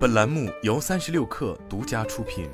本栏目由三十六氪独家出品。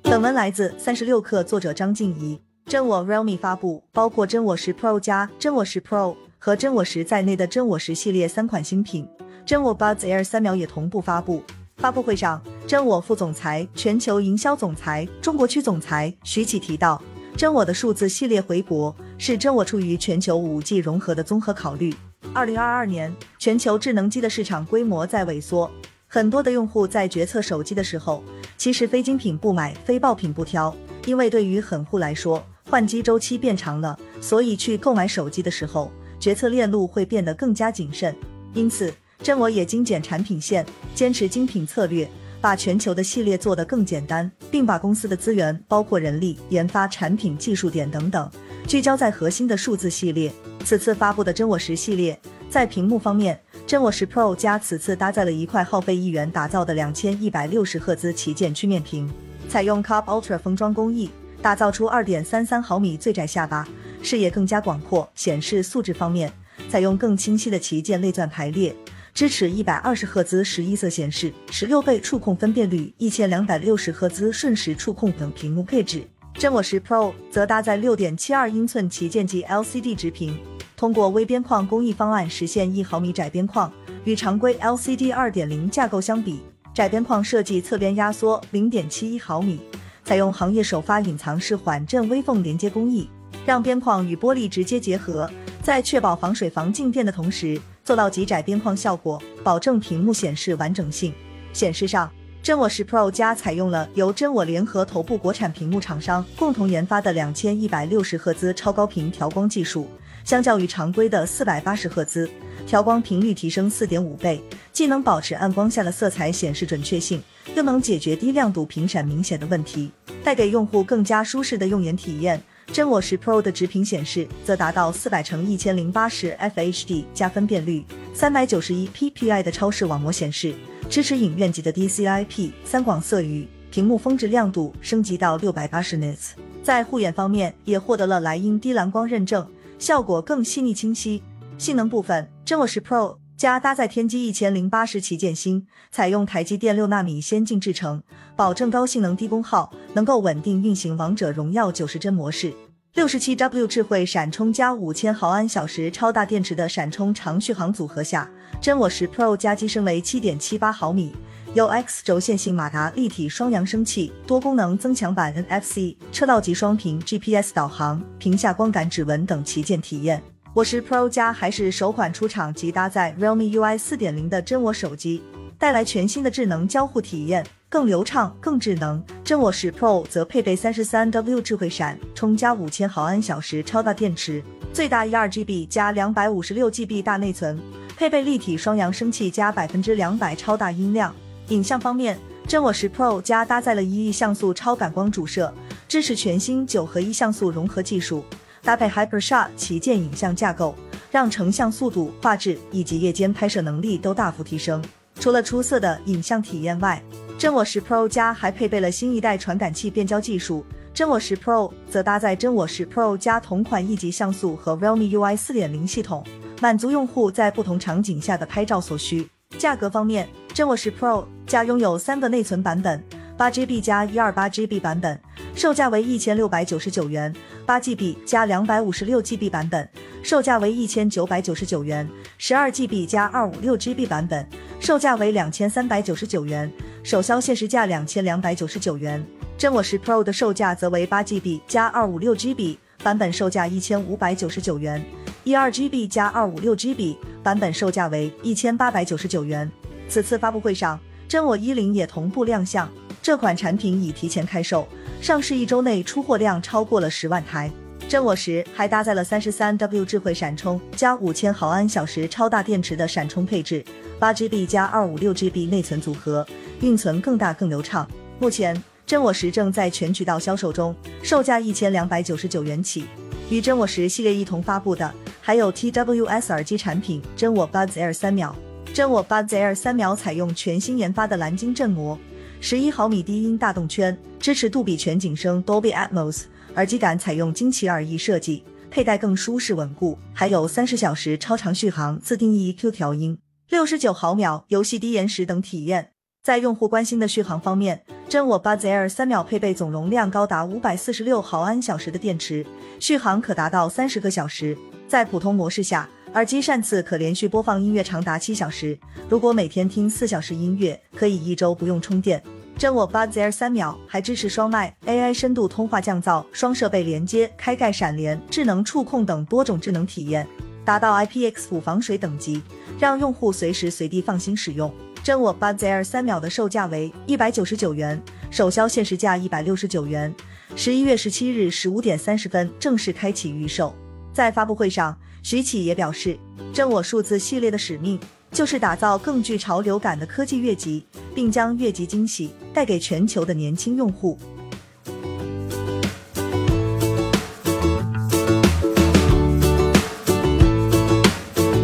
本文来自三十六氪，作者张静怡。真我 Realme 发布，包括真我十 Pro 加、真我十 Pro 和真我十在内的真我十系列三款新品。真我 Buds Air 三秒也同步发布。发布会上，真我副总裁、全球营销总裁、中国区总裁徐启提到，真我的数字系列回国是真我出于全球五 G 融合的综合考虑。二零二二年，全球智能机的市场规模在萎缩，很多的用户在决策手机的时候，其实非精品不买，非爆品不挑，因为对于很户来说，换机周期变长了，所以去购买手机的时候，决策链路会变得更加谨慎。因此。真我也精简产品线，坚持精品策略，把全球的系列做得更简单，并把公司的资源，包括人力、研发、产品、技术点等等，聚焦在核心的数字系列。此次发布的真我十系列，在屏幕方面，真我十 Pro 加此次搭载了一块耗费一元打造的两千一百六十赫兹旗舰曲面屏，采用 Cup Ultra 封装工艺，打造出二点三三毫米最窄下巴，视野更加广阔。显示素质方面，采用更清晰的旗舰内钻排列。支持一百二十赫兹十一色显示、十六倍触控分辨率、一千两百六十赫兹瞬时触控等屏幕配置。真我十 Pro 则搭载六点七二英寸旗舰级 LCD 直屏，通过微边框工艺方案实现一毫米窄边框。与常规 LCD 二点零架构相比，窄边框设计侧边压缩零点七一毫米，采用行业首发隐藏式缓震微缝连接工艺，让边框与玻璃直接结合，在确保防水防静电的同时。做到极窄边框效果，保证屏幕显示完整性。显示上，真我十 Pro 加采用了由真我联合头部国产屏幕厂商共同研发的两千一百六十赫兹超高频调光技术，相较于常规的四百八十赫兹，调光频率提升四点五倍，既能保持暗光下的色彩显示准确性，又能解决低亮度频闪明显的问题，带给用户更加舒适的用眼体验。真我十 Pro 的直屏显示则达到四百乘一千零八十 FHD 加分辨率，三百九十一 PPI 的超视网膜显示，支持影院级的 DCI-P 三广色域，屏幕峰值亮度升级到六百八十 nits。在护眼方面也获得了莱茵低蓝光认证，效果更细腻清晰。性能部分，真我十 Pro 加搭载天玑一千零八十旗舰芯，采用台积电六纳米先进制程，保证高性能低功耗，能够稳定运行王者荣耀九十帧模式。六十七 W 智慧闪充加五千毫安小时超大电池的闪充长续航组合下，真我十 Pro 加机身为七点七八毫米，有 X 轴线性马达立体双扬声器、多功能增强版 NFC、车道级双屏 GPS 导航、屏下光感指纹等旗舰体验。我是 Pro 加还是首款出厂即搭载 Realme UI 四点零的真我手机，带来全新的智能交互体验。更流畅、更智能。真我十 Pro 则配备三十三 W 智慧闪充加五千毫安小时超大电池，最大一二 GB 加两百五十六 GB 大内存，配备立体双扬声器加百分之两百超大音量。影像方面，真我十 Pro 加搭载了一亿像素超感光主摄，支持全新九合一像素融合技术，搭配 HyperShot 旗舰影像架构，让成像速度、画质以及夜间拍摄能力都大幅提升。除了出色的影像体验外，真我十 Pro 加还配备了新一代传感器变焦技术，真我十 Pro 则搭载真我十 Pro 加同款一级像素和 Realme UI 四点零系统，满足用户在不同场景下的拍照所需。价格方面，真我十 Pro 加拥有三个内存版本，八 GB 加一二八 GB 版本，售价为一千六百九十九元；八 GB 加两百五十六 GB 版本，售价为一千九百九十九元；十二 GB 加二五六 GB 版本，售价为两千三百九十九元。首销限时价两千两百九十九元，真我十 Pro 的售价则为八 GB 加二五六 GB 版本，售价一千五百九十九元；一二 GB 加二五六 GB 版本售价为一千八百九十九元。此次发布会上，真我一零也同步亮相，这款产品已提前开售，上市一周内出货量超过了十万台。真我十还搭载了三十三 W 智慧闪充加五千毫安小时超大电池的闪充配置，八 GB 加二五六 GB 内存组合。运存更大更流畅。目前真我十正在全渠道销售中，售价一千两百九十九元起。与真我十系列一同发布的还有 TWS 耳机产品真我 Buds Air 三秒。真我 Buds Air 三秒采用全新研发的蓝鲸振膜，十一毫米低音大动圈，支持杜比全景声 Dolby Atmos，耳机感采用惊奇耳翼设计，佩戴更舒适稳固，还有三十小时超长续航、自定义 EQ 调音、六十九毫秒游戏低延时等体验。在用户关心的续航方面，真我 Buds Air 三秒配备总容量高达五百四十六毫安小时的电池，续航可达到三十个小时。在普通模式下，耳机扇次可连续播放音乐长达七小时。如果每天听四小时音乐，可以一周不用充电。真我 Buds Air 三秒还支持双麦 AI 深度通话降噪、双设备连接、开盖闪连、智能触控等多种智能体验，达到 IPX5 防水等级，让用户随时随地放心使用。真我 Buds Air 三秒的售价为一百九十九元，首销限时价一百六十九元。十一月十七日十五点三十分正式开启预售。在发布会上，徐启也表示，真我数字系列的使命就是打造更具潮流感的科技越级，并将越级惊喜带给全球的年轻用户。